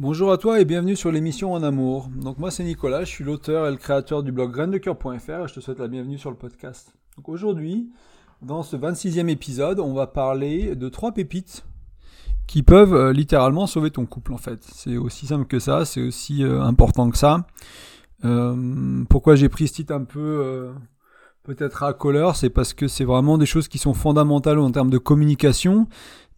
Bonjour à toi et bienvenue sur l'émission En Amour. Donc moi c'est Nicolas, je suis l'auteur et le créateur du blog graindecoeur.fr et je te souhaite la bienvenue sur le podcast. Aujourd'hui, dans ce 26e épisode, on va parler de trois pépites qui peuvent euh, littéralement sauver ton couple en fait. C'est aussi simple que ça, c'est aussi euh, important que ça. Euh, pourquoi j'ai pris ce titre un peu peut-être à couleur, c'est parce que c'est vraiment des choses qui sont fondamentales en termes de communication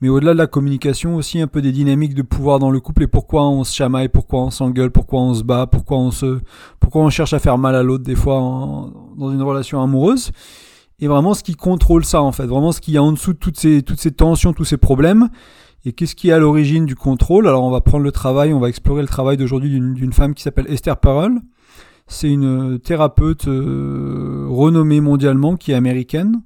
mais au-delà de la communication aussi un peu des dynamiques de pouvoir dans le couple et pourquoi on se chamaille, pourquoi on s'engueule, pourquoi on se bat, pourquoi on se, pourquoi on cherche à faire mal à l'autre des fois dans une relation amoureuse. Et vraiment ce qui contrôle ça en fait, vraiment ce qu'il y a en dessous de toutes ces, toutes ces tensions, tous ces problèmes. Et qu'est-ce qui est à l'origine du contrôle? Alors on va prendre le travail, on va explorer le travail d'aujourd'hui d'une femme qui s'appelle Esther Perel. C'est une thérapeute euh, renommée mondialement qui est américaine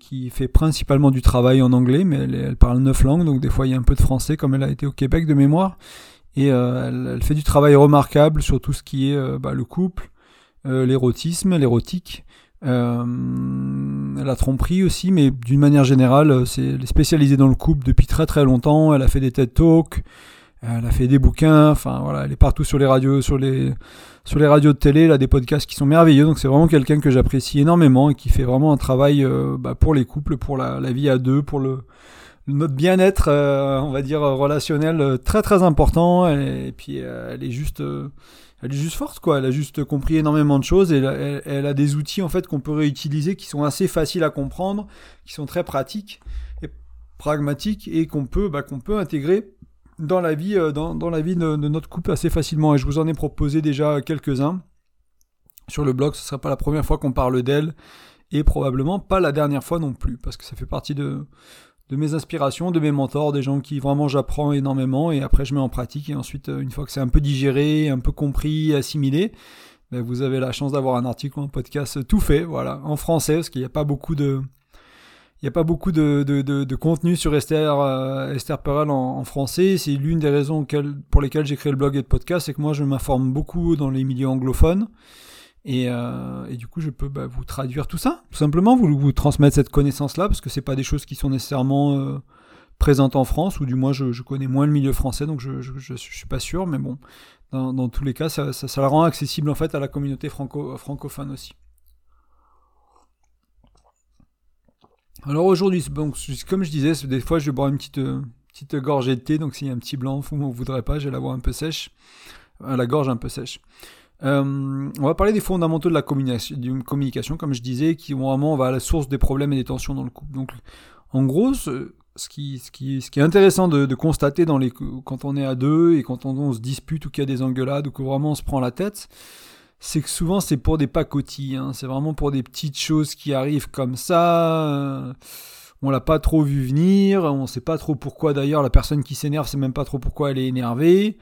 qui fait principalement du travail en anglais, mais elle, parle neuf langues, donc des fois il y a un peu de français, comme elle a été au Québec de mémoire. Et euh, elle, fait du travail remarquable sur tout ce qui est euh, bah, le couple, l'érotisme, l'érotique, la tromperie aussi, mais d'une manière générale, c'est elle spécialisée dans le couple depuis très très longtemps. Elle a fait des TED Talks, elle a fait des bouquins, enfin voilà, elle est partout sur les radios, sur les sur les radios de télé, là, des podcasts qui sont merveilleux. Donc c'est vraiment quelqu'un que j'apprécie énormément et qui fait vraiment un travail euh, bah, pour les couples, pour la, vie à deux, pour le notre bien-être, euh, on va dire relationnel, euh, très très important. Et, puis elle est juste, elle est juste forte, quoi. Elle a juste compris énormément de choses et elle, a des outils en fait qu'on peut réutiliser, qui sont assez faciles à comprendre, qui sont très pratiques et pragmatiques et qu'on peut, bah, qu'on peut intégrer dans la vie, euh, dans, dans la vie de, notre couple assez facilement. Et je vous en ai proposé déjà quelques-uns sur le blog. Ce ne sera pas la première fois qu'on parle d'elle et probablement pas la dernière fois non plus, parce que ça fait partie de, de mes inspirations, de mes mentors, des gens qui vraiment j'apprends énormément et après je mets en pratique et ensuite euh, une fois que c'est un peu digéré, un peu compris, assimilé, ben vous avez la chance d'avoir un article un podcast tout fait, voilà, en français, parce qu'il n'y a pas beaucoup de, il n'y a pas beaucoup de, contenu sur Esther, euh, Esther Perel en, français. C'est l'une des raisons pour lesquelles j'ai créé le blog et le podcast, c'est que moi je m'informe beaucoup dans les milieux anglophones. Et, euh, du coup, je peux bah, vous traduire tout ça, tout simplement, vous, transmettre cette connaissance-là, parce que c'est pas des choses qui sont nécessairement euh, présentes en France, ou du moins je, connais moins le milieu français, donc je, je, suis pas sûr, mais bon, dans, tous les cas, ça, ça, ça, la rend accessible en fait à la communauté franco, francophone aussi. Alors aujourd'hui, donc, comme je disais, des fois je vais boire une petite, euh, petite gorgée de thé, donc s'il y a un petit blanc, vous ne voudrez pas, je vais l'avoir un peu sèche, euh, la gorge un peu sèche. Euh, on va parler des fondamentaux de la communication, comme je disais, qui vraiment va à la source des problèmes et des tensions dans le couple. Donc, en gros, ce, qui, ce, qui, ce qui est intéressant de, constater dans les, quand on est à deux et quand on, on se dispute ou qu'il y a des engueulades ou que vraiment on se prend la tête, c'est que souvent c'est pour des pacotilles, hein. c'est vraiment pour des petites choses qui arrivent comme ça. Euh, on l'a pas trop vu venir, on sait pas trop pourquoi d'ailleurs la personne qui s'énerve sait même pas trop pourquoi elle est énervée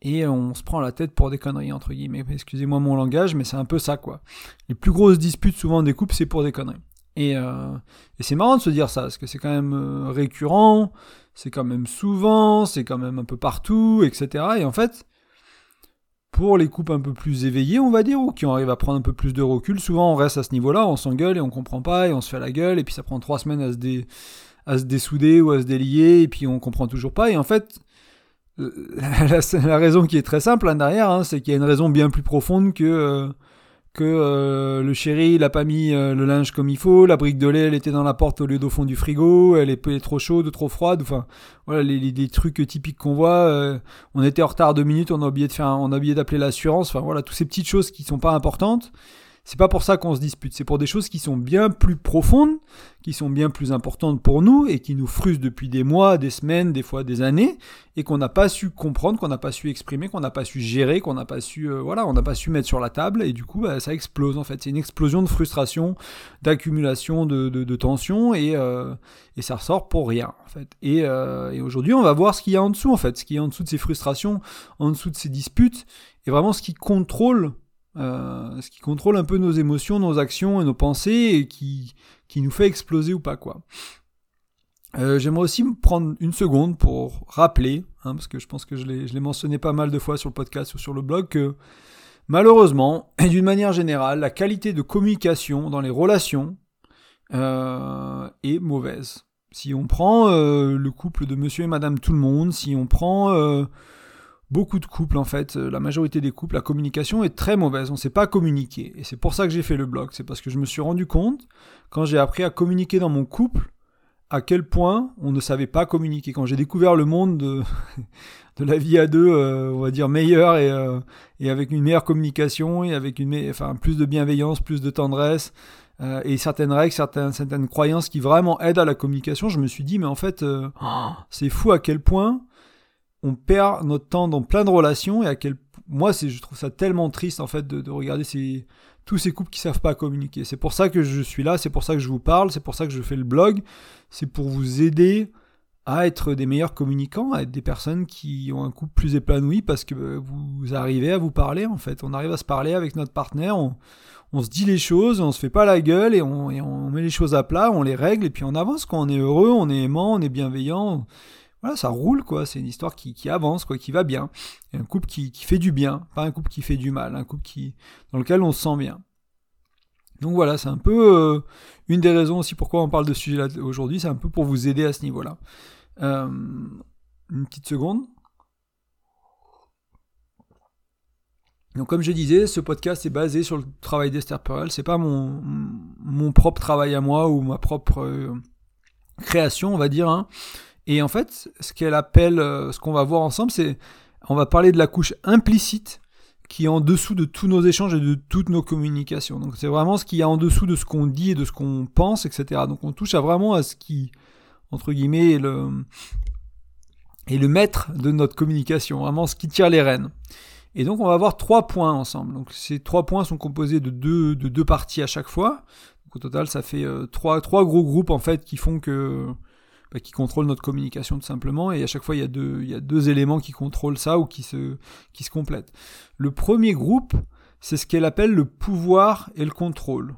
et on se prend la tête pour des conneries entre guillemets. Excusez-moi mon langage, mais c'est un peu ça quoi. Les plus grosses disputes souvent des couples c'est pour des conneries. Et, euh, et c'est marrant de se dire ça parce que c'est quand même euh, récurrent, c'est quand même souvent, c'est quand même un peu partout, etc. Et en fait pour les coupes un peu plus éveillées, on va dire, ou qui arrivent à prendre un peu plus de recul, souvent on reste à ce niveau-là, on s'engueule et on comprend pas, et on se fait la gueule, et puis ça prend trois semaines à se, se dessouder ou à se délier, et puis on comprend toujours pas, et en fait, la, la, raison qui est très simple en derrière, hein, c'est qu'il y a une raison bien plus profonde que... Euh, que euh, le chéri il a pas mis euh, le linge comme il faut, la brique de lait elle était dans la porte au lieu d'au fond du frigo, elle est, trop chaude, trop froide, enfin voilà les, trucs typiques qu'on voit. Euh, on était en retard deux minutes, on a oublié de faire, on a oublié d'appeler l'assurance, enfin voilà toutes ces petites choses qui sont pas importantes. C'est pas pour ça qu'on se dispute, c'est pour des choses qui sont bien plus profondes, qui sont bien plus importantes pour nous et qui nous frustrent depuis des mois, des semaines, des fois des années, et qu'on n'a pas su comprendre, qu'on n'a pas su exprimer, qu'on n'a pas su gérer, qu'on n'a pas su, euh, voilà, on n'a pas su mettre sur la table, et du coup, bah, ça explose en fait. C'est une explosion de frustration, d'accumulation de, de, de tension, et, euh, et ça ressort pour rien en fait. Et, euh, et aujourd'hui, on va voir ce qu'il y a en dessous en fait, ce qu'il y a en dessous de ces frustrations, en dessous de ces disputes, et vraiment ce qui contrôle euh, ce qui contrôle un peu nos émotions, nos actions et nos pensées et qui, qui nous fait exploser ou pas quoi. Euh, j'aimerais aussi prendre une seconde pour rappeler, hein, parce que je pense que je l'ai mentionné pas mal de fois sur le podcast ou sur le blog, que malheureusement, et d'une manière générale, la qualité de communication dans les relations euh, est mauvaise. Si on prend le couple de monsieur et madame tout le monde, si on prend beaucoup de couples, en fait, euh, la majorité des couples, la communication est très mauvaise. On ne sait pas communiquer. Et c'est pour ça que j'ai fait le blog. C'est parce que je me suis rendu compte, quand j'ai appris à communiquer dans mon couple, à quel point on ne savait pas communiquer. Quand j'ai découvert le monde de, de la vie à deux, euh, on va dire meilleur et, euh, et avec une meilleure communication et avec une, enfin, plus de bienveillance, plus de tendresse et certaines règles, certaines, certaines croyances qui vraiment aident à la communication, je me suis dit, mais en fait, oh, c'est fou à quel point on perd notre temps dans plein de relations et à quel moi je trouve ça tellement triste en fait de, regarder tous ces couples qui savent pas communiquer. C'est pour ça que je suis là, c'est pour ça que je vous parle, c'est pour ça que je fais le blog, c'est pour vous aider à être des meilleurs communicants, à être des personnes qui ont un couple plus épanoui parce que vous arrivez à vous parler en fait. On arrive à se parler avec notre partenaire, on, se dit les choses, on se fait pas la gueule et on met les choses à plat, on les règle et puis on avance quand on est heureux, on est aimant, on est bienveillant voilà, ça roule, quoi. C'est une histoire qui, avance, quoi, qui va bien. un couple qui, fait du bien, pas un couple qui fait du mal, un couple qui, dans lequel on se sent bien. Donc voilà, c'est un peu euh, une des raisons aussi pourquoi on parle de ce sujet-là aujourd'hui, c'est un peu pour vous aider à ce niveau-là. Euh, une petite seconde. Donc comme je disais, ce podcast est basé sur le travail d'Esther Perel. C'est pas mon, propre travail à moi ou ma propre euh, création, on va dire. Hein. Et en fait, ce qu'elle appelle, euh, ce qu'on va voir ensemble, c'est, on va parler de la couche implicite qui est en dessous de tous nos échanges et de toutes nos communications. Donc c'est vraiment ce qui est en dessous de ce qu'on dit et de ce qu'on pense, etc. Donc on touche à vraiment à ce qui, entre guillemets, est le, le maître de notre communication, vraiment ce qui tire les rênes. Et donc on va avoir trois points ensemble. Donc ces trois points sont composés de deux, de deux parties à chaque fois. Au total, ça fait euh, trois, trois gros groupes en fait qui font que bah, qui contrôle notre communication tout simplement. Et à chaque fois, il y a deux, il y a deux éléments qui contrôlent ça ou qui se, qui se complètent. Le premier groupe, c'est ce qu'elle appelle le pouvoir et le contrôle.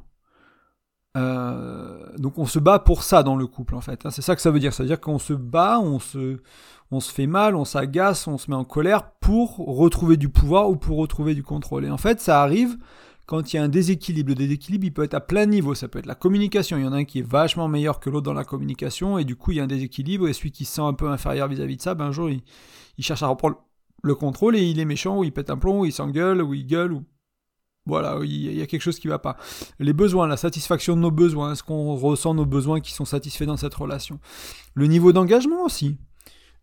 Euh, donc on se bat pour ça dans le couple en fait. Hein. C'est ça que ça veut dire. C'est-à-dire qu'on se bat, on se, on se fait mal, on s'agace, on se met en colère pour retrouver du pouvoir ou pour retrouver du contrôle. Et en fait, ça arrive quand il y a un déséquilibre. Le déséquilibre, il peut être à plein niveau. Ça peut être la communication. Il y en a un qui est vachement meilleur que l'autre dans la communication, et du coup, il y a un déséquilibre, et celui qui se sent un peu inférieur vis-à-vis de ça, ben, un jour, il, cherche à reprendre le contrôle, et il est méchant, ou il pète un plomb, ou il s'engueule, ou il gueule, ou voilà, il y a quelque chose qui va pas. Les besoins, la satisfaction de nos besoins, est-ce qu'on ressent nos besoins qui sont satisfaits dans cette relation Le niveau d'engagement aussi.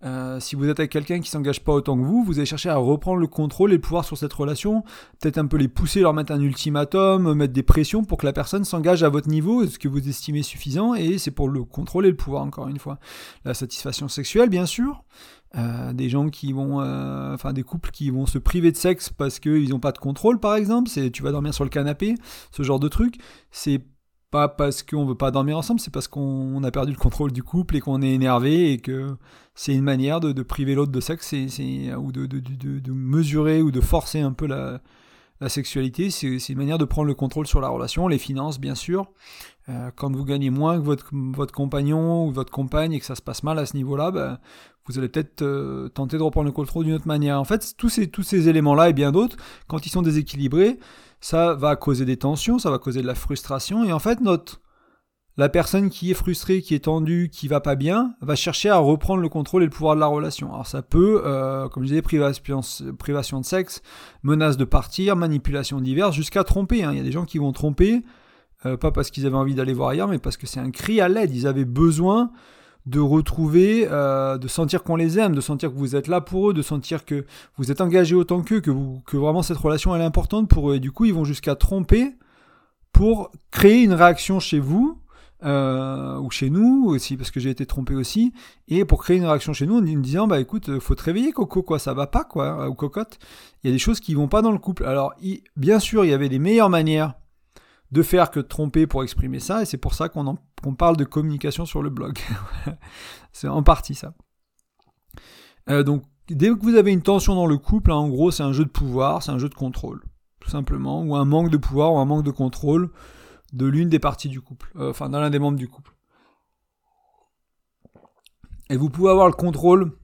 Euh, si vous êtes avec quelqu'un qui s'engage pas autant que vous, vous allez chercher à reprendre le contrôle et le pouvoir sur cette relation, peut-être un peu les pousser, leur mettre un ultimatum, mettre des pressions pour que la personne s'engage à votre niveau, ce que vous estimez suffisant, et c'est pour le contrôle et le pouvoir, encore une fois. La satisfaction sexuelle, bien sûr. Euh, des gens qui vont, euh, enfin des couples qui vont se priver de sexe parce qu'ils n'ont pas de contrôle, par exemple. C'est tu vas dormir sur le canapé, ce genre de truc. C'est pas parce qu'on veut pas dormir ensemble, c'est parce qu'on a perdu le contrôle du couple et qu'on est énervé et que c'est une manière de, priver l'autre de sexe ou de, mesurer ou de forcer un peu la, sexualité. C'est une manière de prendre le contrôle sur la relation, les finances bien sûr. Euh, quand vous gagnez moins que votre, compagnon ou votre compagne et que ça se passe mal à ce niveau-là, ben, vous allez peut-être euh, tenter de reprendre le contrôle d'une autre manière. En fait, tous ces éléments-là et bien d'autres, quand ils sont déséquilibrés, ça va causer des tensions, ça va causer de la frustration, et en fait, notre, la personne qui est frustrée, qui est tendue, qui va pas bien, va chercher à reprendre le contrôle et le pouvoir de la relation. Alors ça peut, euh, comme je disais, privation, de sexe, menace de partir, manipulation diverse, jusqu'à tromper. Hein. Il y a des gens qui vont tromper, euh, pas parce qu'ils avaient envie d'aller voir ailleurs, mais parce que c'est un cri à l'aide. Ils avaient besoin de retrouver, euh, de sentir qu'on les aime, de sentir que vous êtes là pour eux, de sentir que vous êtes engagé autant qu'eux, que, que vraiment cette relation elle est importante pour eux. Et du coup, ils vont jusqu'à tromper pour créer une réaction chez vous, euh, ou chez nous aussi, parce que j'ai été trompé aussi, et pour créer une réaction chez nous en disant, bah écoute, faut te réveiller Coco, quoi, ça va pas, quoi, ou cocotte. Il y a des choses qui vont pas dans le couple. Alors, bien sûr, il y avait des meilleures manières de faire que de tromper pour exprimer ça, et c'est pour ça qu'on parle de communication sur le blog. c'est en partie ça. Euh, donc, dès que vous avez une tension dans le couple, hein, en gros, c'est un jeu de pouvoir, c'est un jeu de contrôle, tout simplement, ou un manque de pouvoir, ou un manque de contrôle de l'une des parties du couple, euh, enfin, dans l'un des membres du couple. Et vous pouvez avoir le contrôle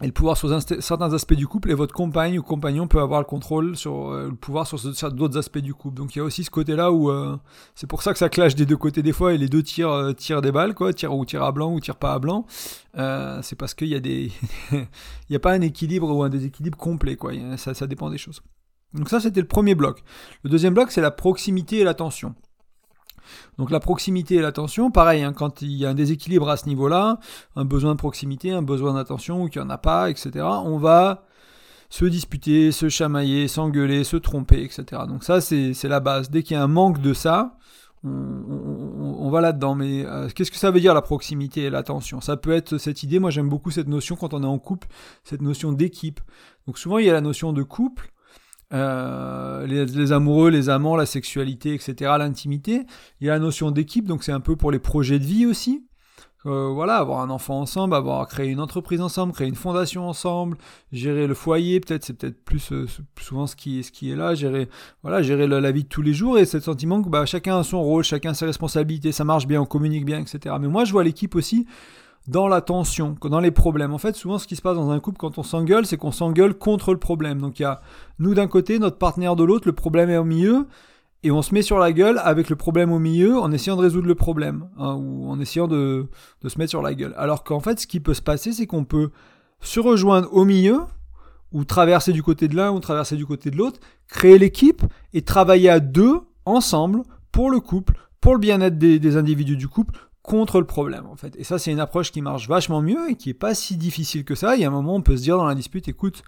et le pouvoir sur certains aspects du couple, et votre compagne ou compagnon peut avoir le contrôle sur euh, le pouvoir sur, d'autres aspects du couple. Donc il y a aussi ce côté-là où euh, c'est pour ça que ça clash des deux côtés des fois, et les deux tirent, euh, tirent des balles, quoi, tirent ou tirent à blanc ou tirent pas à blanc. c'est parce qu'il y a des, il n'y a pas un équilibre ou un déséquilibre complet, quoi. Ça, ça dépend des choses. Donc ça, c'était le premier bloc. Le deuxième bloc, c'est la proximité et l'attention. Donc la proximité et l'attention, pareil, hein, quand il y a un déséquilibre à ce niveau-là, un besoin de proximité, un besoin d'attention ou qu'il n'y en a pas, etc., on va se disputer, se chamailler, s'engueuler, se tromper, etc. Donc ça, c'est la base. Dès qu'il y a un manque de ça, on, va là-dedans. Mais euh, qu'est-ce que ça veut dire la proximité et l'attention? Ça peut être cette idée, moi j'aime beaucoup cette notion quand on est en couple, cette notion d'équipe. Donc souvent il y a la notion de couple, euh, les, amoureux, les amants, la sexualité, etc., l'intimité. Il y a la notion d'équipe, donc c'est un peu pour les projets de vie aussi. Euh, voilà, avoir un enfant ensemble, avoir créé une entreprise ensemble, créer une fondation ensemble, gérer le foyer, peut-être c'est peut-être plus euh, souvent ce qui, est là, gérer voilà, gérer la, vie de tous les jours et ce sentiment que bah, chacun a son rôle, chacun a ses responsabilités, ça marche bien, on communique bien, etc. Mais moi je vois l'équipe aussi dans la tension, dans les problèmes. En fait, souvent, ce qui se passe dans un couple quand on s'engueule, c'est qu'on s'engueule contre le problème. Donc, il y a nous d'un côté, notre partenaire de l'autre, le problème est au milieu, et on se met sur la gueule avec le problème au milieu en essayant de résoudre le problème, hein, ou en essayant de, se mettre sur la gueule. Alors qu'en fait, ce qui peut se passer, c'est qu'on peut se rejoindre au milieu, ou traverser du côté de l'un, ou traverser du côté de l'autre, créer l'équipe, et travailler à deux, ensemble, pour le couple, pour le bien-être des individus du couple, contre le problème en fait. Et ça c'est une approche qui marche vachement mieux et qui est pas si difficile que ça. Il y a un moment on peut se dire dans la dispute, écoute,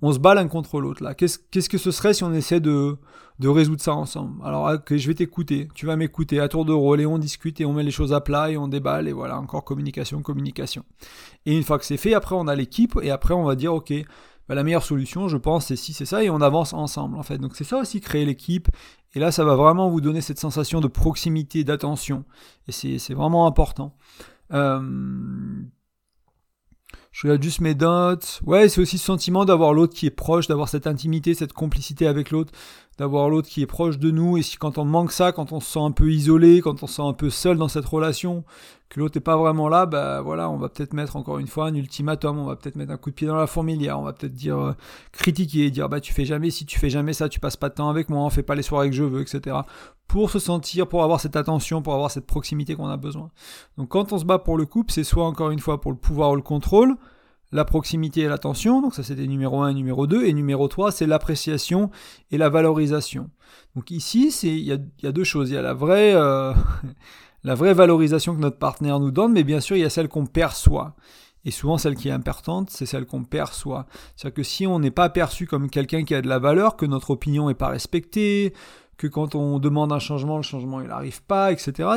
on se bat l'un contre l'autre là. Qu'est-ce, que ce serait si on essaie de, de résoudre ça ensemble? Alors ok, je vais t'écouter, tu vas m'écouter à tour de rôle et on discute et on met les choses à plat et on déballe et voilà encore communication, communication. Et une fois que c'est fait, après on a l'équipe et après on va dire ok, bah, la meilleure solution, je pense, c'est si c'est ça, et on avance ensemble, en fait. Donc c'est ça aussi, créer l'équipe, et là, ça va vraiment vous donner cette sensation de proximité, d'attention, et c'est vraiment important. Euh, je regarde juste mes notes. Ouais, c'est aussi ce sentiment d'avoir l'autre qui est proche, d'avoir cette intimité, cette complicité avec l'autre, d'avoir l'autre qui est proche de nous. Et si quand on manque ça, quand on se sent un peu isolé, quand on se sent un peu seul dans cette relation, que l'autre n'est pas vraiment là, bah voilà, on va peut-être mettre encore une fois un ultimatum, on va peut-être mettre un coup de pied dans la fourmilière, on va peut-être dire euh, critiquer, dire bah tu fais jamais, si tu fais jamais ça, tu passes pas de temps avec moi, on fait pas les soirées que je veux, etc. Pour se sentir, pour avoir cette attention, pour avoir cette proximité qu'on a besoin. Donc quand on se bat pour le couple, c'est soit encore une fois pour le pouvoir ou le contrôle, la proximité et l'attention, donc ça c'était numéro 1 et numéro 2, et numéro 3 c'est l'appréciation et la valorisation. Donc ici il y a, deux choses, il y a la vraie, euh, la vraie valorisation que notre partenaire nous donne, mais bien sûr il y a celle qu'on perçoit. Et souvent celle qui est importante, c'est celle qu'on perçoit. C'est-à-dire que si on n'est pas perçu comme quelqu'un qui a de la valeur, que notre opinion n'est pas respectée, que quand on demande un changement, le changement il n'arrive pas, etc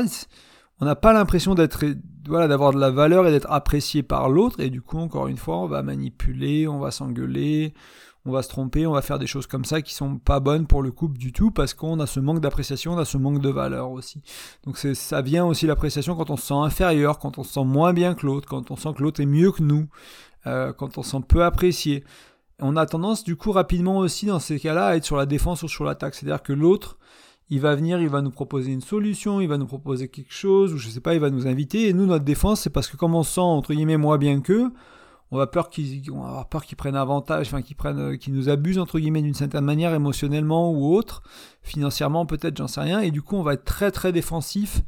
on n'a pas l'impression d'être voilà d'avoir de la valeur et d'être apprécié par l'autre. Et du coup encore une fois on va manipuler on va s'engueuler on va se tromper on va faire des choses comme ça qui sont pas bonnes pour le couple du tout parce qu'on a ce manque d'appréciation on a ce manque de valeur aussi. Donc ça vient aussi l'appréciation quand on se sent inférieur quand on se sent moins bien que l'autre quand on sent que l'autre est mieux que nous euh, quand on se sent peu apprécié. On a tendance du coup rapidement aussi dans ces cas-là à être sur la défense ou sur l'attaque. C'est-à-dire que l'autre il va venir, il va nous proposer une solution, il va nous proposer quelque chose, ou je sais pas, il va nous inviter. Et nous, notre défense, c'est parce que comme on sent, entre guillemets, moins bien qu'eux, on va peur qu'ils, avoir peur qu'ils prennent avantage, enfin qu'ils prennent, qu'ils nous abusent entre guillemets d'une certaine manière émotionnellement ou autre, financièrement peut-être, j'en sais rien. Et du coup, on va être très très défensif.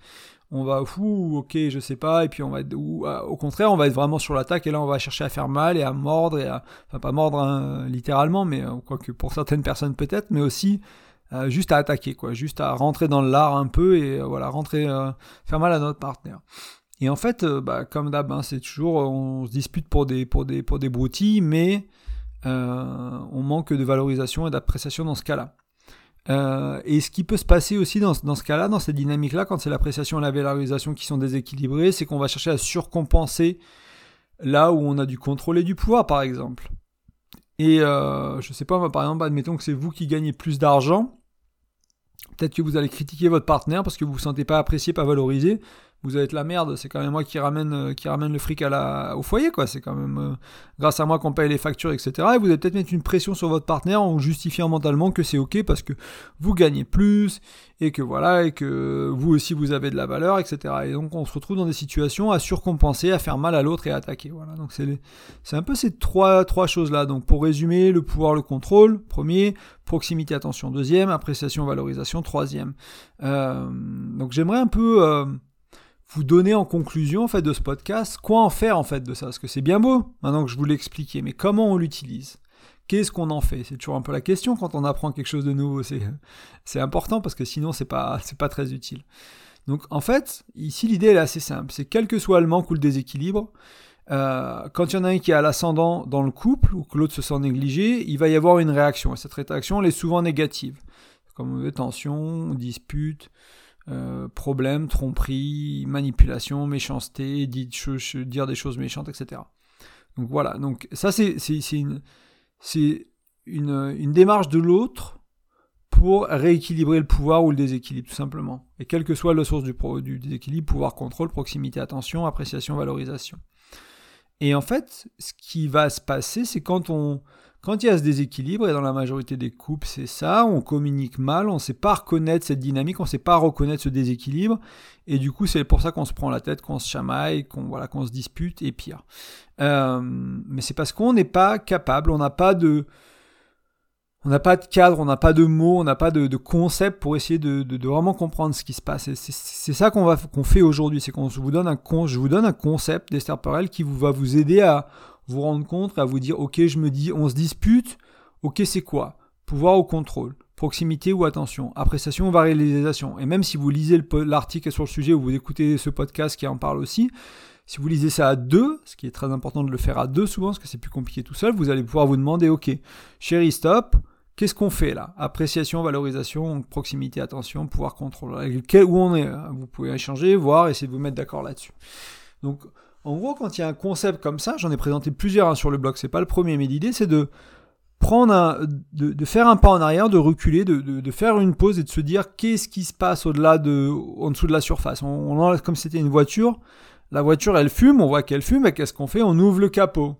On va fou, ok, je sais pas, et puis on va être, ou, euh, au contraire, on va être vraiment sur l'attaque et là on va chercher à faire mal et à mordre et à, enfin pas mordre hein, littéralement, mais euh, quoique pour certaines personnes peut-être, mais aussi euh, juste à attaquer, quoi, juste à rentrer dans l'art un peu et euh, voilà, rentrer, euh, faire mal à notre partenaire. Et en fait, bah, comme d'hab, hein, c'est toujours, on se dispute pour des, pour broutilles, mais on manque de valorisation et d'appréciation dans ce cas-là. et ce qui peut se passer aussi dans, dans ce cas-là, dans cette dynamique-là, quand c'est l'appréciation et la valorisation qui sont déséquilibrées, c'est qu'on va chercher à surcompenser là où on a du contrôle et du pouvoir, par exemple. Et euh, je sais pas, par exemple, admettons que c'est vous qui gagnez plus d'argent. Peut-être que vous allez critiquer votre partenaire parce que vous ne vous sentez pas apprécié, pas valorisé. Vous allez être la merde, c'est quand même moi qui ramène, euh, qui ramène le fric à la, au foyer, quoi. C'est quand même euh, grâce à moi qu'on paye les factures, etc. Et vous allez peut-être mettre une pression sur votre partenaire en justifiant mentalement que c'est ok parce que vous gagnez plus et que voilà, et que vous aussi vous avez de la valeur, etc. Et donc on se retrouve dans des situations à surcompenser, à faire mal à l'autre et à attaquer. Voilà. Donc c'est, c'est un peu ces trois, trois choses-là. Donc pour résumer, le pouvoir, le contrôle, premier, proximité, attention, deuxième, appréciation, valorisation, troisième. Euh, donc j'aimerais un peu vous donner en conclusion en fait de ce podcast quoi en faire en fait de ça parce que c'est bien beau maintenant que je vous l'ai expliqué mais comment on l'utilise? Qu'est-ce qu'on en fait? C'est toujours un peu la question quand on apprend quelque chose de nouveau c'est important parce que sinon c'est pas c'est pas très utile donc en fait ici l'idée est assez simple c'est quel que soit le manque ou le déséquilibre euh, quand il y en a un qui est à l'ascendant dans le couple ou que l'autre se sent négligé, il va y avoir une réaction. Et cette réaction, elle est souvent négative. Comme tension, dispute, euh, problème, tromperie, manipulation, méchanceté, dire des choses méchantes, etc. Donc voilà, donc ça c'est une, démarche de l'autre pour rééquilibrer le pouvoir ou le déséquilibre, tout simplement. Et quelle que soit la source du déséquilibre, pouvoir, contrôle, proximité, attention, appréciation, valorisation. Et en fait, ce qui va se passer, c'est quand on, quand il y a ce déséquilibre, et dans la majorité des couples, c'est ça, on communique mal, on ne sait pas reconnaître cette dynamique, on ne sait pas reconnaître ce déséquilibre, et du coup, c'est pour ça qu'on se prend la tête, qu'on se chamaille, qu'on voilà, qu'on se dispute, et pire. Euh, mais c'est parce qu'on n'est pas capable, on n'a pas de... On n'a pas de cadre, on n'a pas de mots, on n'a pas de, concept pour essayer de, vraiment comprendre ce qui se passe. C'est ça qu'on qu'on fait aujourd'hui, c'est qu'on vous donne un je vous donne un concept d'Esther Perel qui vous, va vous aider à vous rendre compte, à vous dire, ok, je me dis, on se dispute, ok, c'est quoi? Pouvoir ou contrôle Proximité ou attention Appréciation ou varialisation Et même si vous lisez l'article sur le sujet ou vous écoutez ce podcast qui en parle aussi, si vous lisez ça à deux, ce qui est très important de le faire à deux souvent, parce que c'est plus compliqué tout seul, vous allez pouvoir vous demander, ok, chérie, stop, qu'est-ce qu'on fait là? Appréciation, valorisation, proximité, attention, pouvoir, contrôle. Où on est hein? Vous pouvez échanger, voir, essayer de vous mettre d'accord là-dessus. Donc, en gros, quand il y a un concept comme ça, j'en ai présenté plusieurs hein, sur le blog, c'est pas le premier, mais l'idée c'est de de, faire un pas en arrière, de reculer, de, faire une pause et de se dire qu'est-ce qui se passe au-delà de, en dessous de la surface. On, on comme c'était une voiture, la voiture elle fume, on voit qu'elle fume, et qu'est-ce qu'on fait? On ouvre le capot.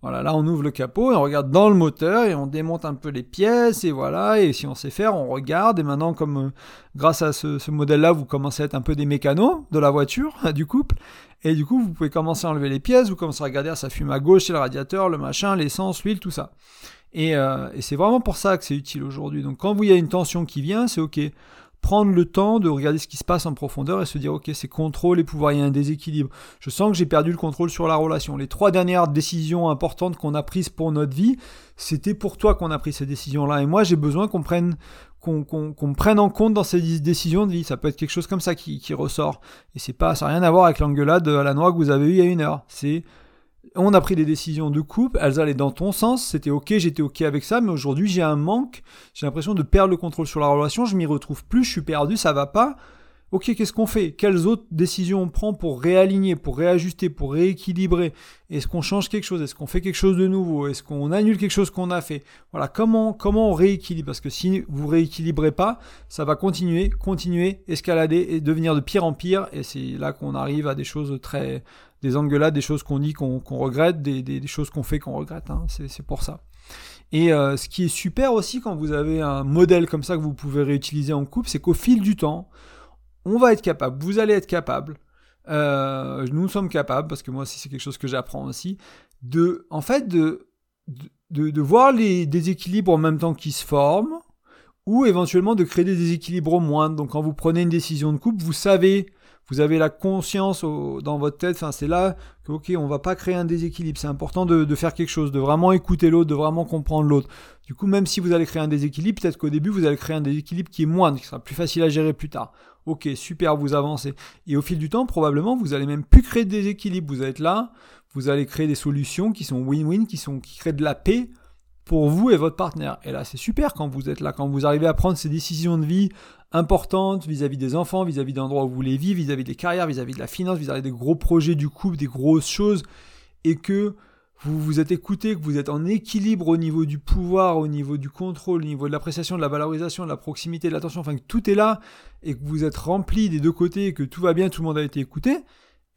Voilà, là on ouvre le capot et on regarde dans le moteur et on démonte un peu les pièces et voilà, et si on sait faire, on regarde et maintenant comme euh, grâce à ce, modèle-là, vous commencez à être un peu des mécanos de la voiture, du couple, et du coup vous pouvez commencer à enlever les pièces, vous commencez à regarder, ça fume à gauche, c'est le radiateur, le machin, l'essence, l'huile, tout ça. Et, euh, c'est vraiment pour ça que c'est utile aujourd'hui. Donc quand vous y a une tension qui vient, c'est ok prendre le temps de regarder ce qui se passe en profondeur et se dire ok c'est contrôle et pouvoir, il y a un déséquilibre. Je sens que j'ai perdu le contrôle sur la relation. Les trois dernières décisions importantes qu'on a prises pour notre vie, c'était pour toi qu'on a pris ces décisions-là. Et moi j'ai besoin qu'on prenne qu'on prenne en compte dans ces décisions de vie. Ça peut être quelque chose comme ça qui, qui ressort. Et c'est pas, ça n'a rien à voir avec l'engueulade à la noix que vous avez eu il y a une heure. C'est on a pris des décisions de couple, elles allaient dans ton sens, c'était ok, j'étais ok avec ça, mais aujourd'hui j'ai un manque, j'ai l'impression de perdre le contrôle sur la relation, je m'y retrouve plus, je suis perdu, ça va pas. Ok, qu'est-ce qu'on fait? Quelles autres décisions on prend pour réaligner, pour réajuster, pour rééquilibrer? Est-ce qu'on change quelque chose? Est-ce qu'on fait quelque chose de nouveau? Est-ce qu'on annule quelque chose qu'on a fait? Voilà, comment comment on rééquilibre? Parce que si vous rééquilibrez pas, ça va continuer, continuer, escalader et devenir de pire en pire. Et c'est là qu'on arrive à des choses très des engueulades, des choses qu'on dit qu'on regrette, des, choses qu'on fait qu'on regrette. Hein. C'est pour ça. Et euh, ce qui est super aussi quand vous avez un modèle comme ça que vous pouvez réutiliser en couple, c'est qu'au fil du temps, on va être capable, vous allez être capable, euh, nous sommes capables, parce que moi aussi c'est quelque chose que j'apprends aussi, de, en fait, de, de, voir les déséquilibres en même temps qui se forment, ou éventuellement de créer des déséquilibres au moins. Donc quand vous prenez une décision de couple, vous savez vous avez la conscience dans votre tête, enfin, c'est là que, ok, on va pas créer un déséquilibre. C'est important de, faire quelque chose, de vraiment écouter l'autre, de vraiment comprendre l'autre. Du coup, même si vous allez créer un déséquilibre, peut-être qu'au début, vous allez créer un déséquilibre qui est moindre, qui sera plus facile à gérer plus tard. Ok, super, vous avancez. Et au fil du temps, probablement, vous allez même plus créer de déséquilibre. Vous êtes là, vous allez créer des solutions qui sont win-win, qui, sont, qui créent de la paix pour vous et votre partenaire. Et là, c'est super quand vous êtes là, quand vous arrivez à prendre ces décisions de vie importantes vis-à-vis des enfants, vis-à-vis d'endroits où vous voulez vivre, vis-à-vis des carrières, vis-à-vis de la finance, vis-à-vis des gros projets du couple, des grosses choses, et que vous vous êtes écouté, que vous êtes en équilibre au niveau du pouvoir, au niveau du contrôle, au niveau de l'appréciation, de la valorisation, de la proximité, de l'attention, enfin que tout est là et que vous êtes rempli des deux côtés et que tout va bien, tout le monde a été écouté,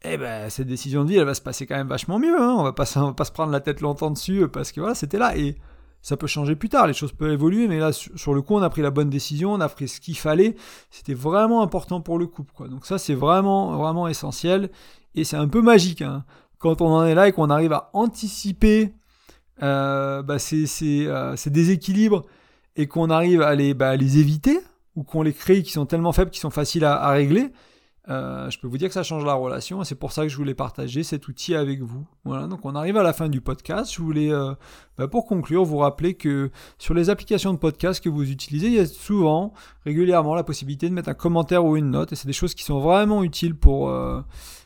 eh ben cette décision de vie, elle va se passer quand même vachement mieux. Hein. On va pas, va pas se prendre la tête longtemps dessus parce que voilà, c'était là et ça peut changer plus tard, les choses peuvent évoluer, mais là, sur le coup, on a pris la bonne décision, on a pris ce qu'il fallait. C'était vraiment important pour le couple, quoi. Donc ça, c'est vraiment, vraiment essentiel. Et c'est un peu magique, hein quand on en est là et qu'on arrive à anticiper euh, bah, ces, euh, déséquilibres et qu'on arrive à les, bah, les éviter ou qu'on les crée qui sont tellement faibles, qui sont faciles à, régler, euh, je peux vous dire que ça change la relation et c'est pour ça que je voulais partager cet outil avec vous. Voilà, donc on arrive à la fin du podcast. Je voulais, bah, pour conclure, vous rappeler que sur les applications de podcast que vous utilisez, il y a souvent, régulièrement, la possibilité de mettre un commentaire ou une note et c'est des choses qui sont vraiment utiles pour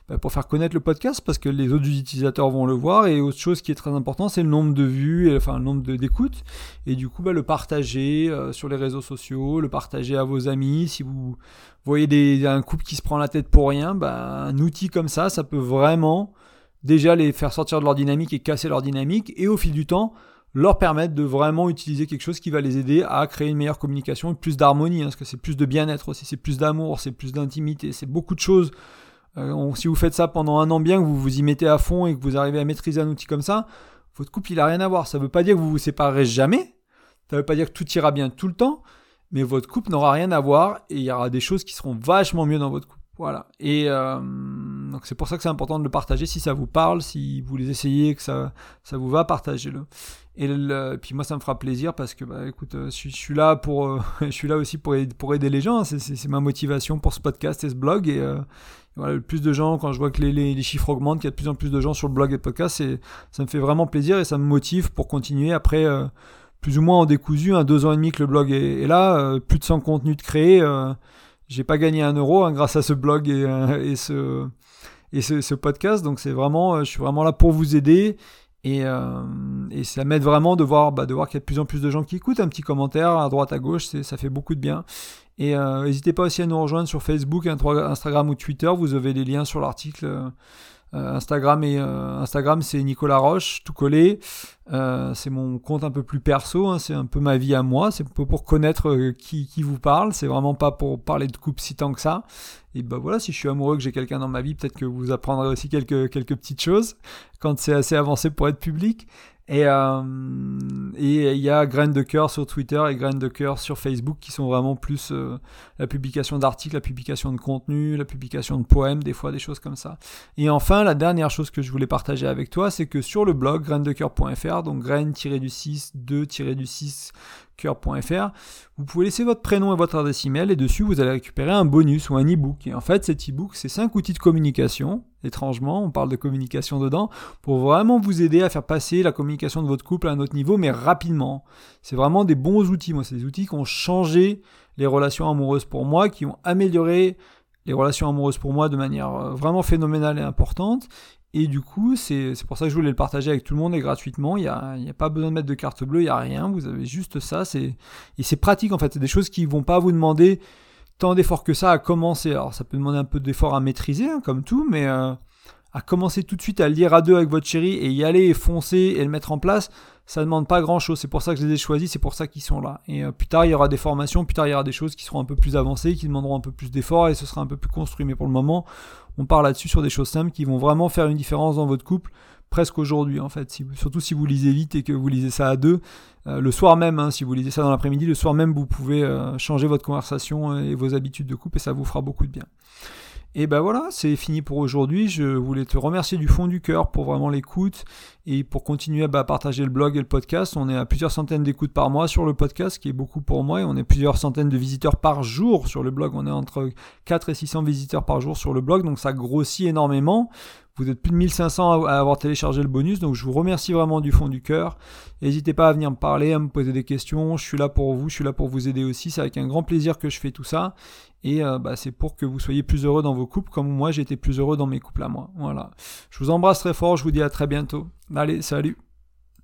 bah, pour faire connaître le podcast parce que les autres utilisateurs vont le voir. Et autre chose qui est très important, c'est le nombre de vues, et, enfin le nombre d'écoutes. Et du coup, bah, le partager euh, sur les réseaux sociaux, le partager à vos amis. Si vous voyez des, un couple qui se prend la tête pour rien, bah, un outil comme ça, ça peut vraiment déjà les faire sortir de leur dynamique et casser leur dynamique. Et au fil du temps, leur permettre de vraiment utiliser quelque chose qui va les aider à créer une meilleure communication et plus d'harmonie, hein, parce que c'est plus de bien-être aussi, c'est plus d'amour, c'est plus d'intimité, c'est beaucoup de choses euh, si vous faites ça pendant un an bien, que vous vous y mettez à fond et que vous arrivez à maîtriser un outil comme ça, votre couple il a rien à voir. Ça ne veut pas dire que vous vous séparerez jamais. Ça ne veut pas dire que tout ira bien tout le temps. Mais votre couple n'aura rien à voir et il y aura des choses qui seront vachement mieux dans votre couple. Voilà. Et euh, donc c'est pour ça que c'est important de le partager si ça vous parle, si vous les essayez, que ça, ça vous va, partagez-le. Et, puis moi ça me fera plaisir parce que bah écoute, euh, je, suis là pour, je suis là aussi pour aider, pour aider les gens. C'est ma motivation pour ce podcast et ce blog et, le plus de gens, quand je vois que les, chiffres augmentent, qu'il y a de plus en plus de gens sur le blog et le podcast, ça me fait vraiment plaisir et ça me motive pour continuer. Après, euh, plus ou moins en décousu, un deux ans et demi que le blog est, là, euh, plus de 100 contenus de créés. Euh, j'ai pas gagné un euro hein, grâce à ce blog et, et ce, podcast. Donc c'est vraiment, je suis vraiment là pour vous aider. Et, et ça m'aide vraiment de voir, bah, de voir qu'il y a de plus en plus de gens qui écoutent. Un petit commentaire à droite, à gauche, ça fait beaucoup de bien. Et euh, n'hésitez pas aussi à nous rejoindre sur Facebook, Instagram ou Twitter. Vous avez les liens sur l'article. Euh, Instagram et euh, Instagram c'est Nicolas Roche tout collé c'est mon compte un peu plus perso hein. c'est un peu ma vie à moi c'est un peu pour connaître qui, qui, vous parle c'est vraiment pas pour parler de coupe si tant que ça et ben voilà si je suis amoureux que j'ai quelqu'un dans ma vie peut-être que vous apprendrez aussi quelques quelques petites choses quand c'est assez avancé pour être public et euh, et il y a Graines de cœur sur Twitter et Graines de cœur sur Facebook qui sont vraiment plus euh, la publication d'articles, la publication de contenu, la publication de poèmes, des fois des choses comme ça. Et enfin, la dernière chose que je voulais partager avec toi, c'est que sur le blog grainesdecoeur.fr, donc graines-du-6, 2-du-6 cœur.fr, vous pouvez laisser votre prénom et votre adresse email et dessus vous allez récupérer un bonus ou un e-book. Et en fait, cet e-book, c'est 5 outils de communication. Étrangement, on parle de communication dedans, pour vraiment vous aider à faire passer la communication de votre couple à un autre niveau, mais rapidement. C'est vraiment des bons outils. Moi, c'est des outils qui ont changé les relations amoureuses pour moi, qui ont amélioré les relations amoureuses pour moi de manière euh, vraiment phénoménale et importante. Et du coup, c'est pour ça que je voulais le partager avec tout le monde et gratuitement. Il n'y a, a, pas besoin de mettre de carte bleue, il n'y a rien. Vous avez juste ça. Et c'est pratique en fait. C'est des choses qui ne vont pas vous demander tant d'efforts que ça à commencer. Alors ça peut demander un peu d'efforts à maîtriser, hein, comme tout, mais euh, à commencer tout de suite à le lire à deux avec votre chérie et y aller et foncer et le mettre en place, ça demande pas grand chose. C'est pour ça que je les ai choisis, c'est pour ça qu'ils sont là. Et euh, plus tard, il y aura des formations, plus tard, il y aura des choses qui seront un peu plus avancées, qui demanderont un peu plus d'efforts et ce sera un peu plus construit. Mais pour le moment, on parle là-dessus sur des choses simples qui vont vraiment faire une différence dans votre couple presque aujourd'hui en fait. surtout si vous lisez vite et que vous lisez ça à deux, euh, le soir même, hein, si vous lisez ça dans l'après-midi, le soir même, vous pouvez euh, changer votre conversation et vos habitudes de couple et ça vous fera beaucoup de bien. Et ben voilà, c'est fini pour aujourd'hui. Je voulais te remercier du fond du cœur pour vraiment l'écoute et pour continuer à bah, partager le blog et le podcast. On est à plusieurs centaines d'écoutes par mois sur le podcast, ce qui est beaucoup pour moi, on est plusieurs centaines de visiteurs par jour sur le blog. On est entre 4 et 600 visiteurs par jour sur le blog, donc ça grossit énormément. Vous êtes plus de 1500 à avoir téléchargé le bonus, donc je vous remercie vraiment du fond du cœur. N'hésitez pas à venir me parler, à me poser des questions. Je suis là pour vous, je suis là pour vous aider aussi. C'est avec un grand plaisir que je fais tout ça. Et euh, bah, c'est pour que vous soyez plus heureux dans vos couples, comme moi été plus heureux dans mes couples à moi. Voilà. Je vous embrasse très fort, je vous dis à très bientôt. Allez, salut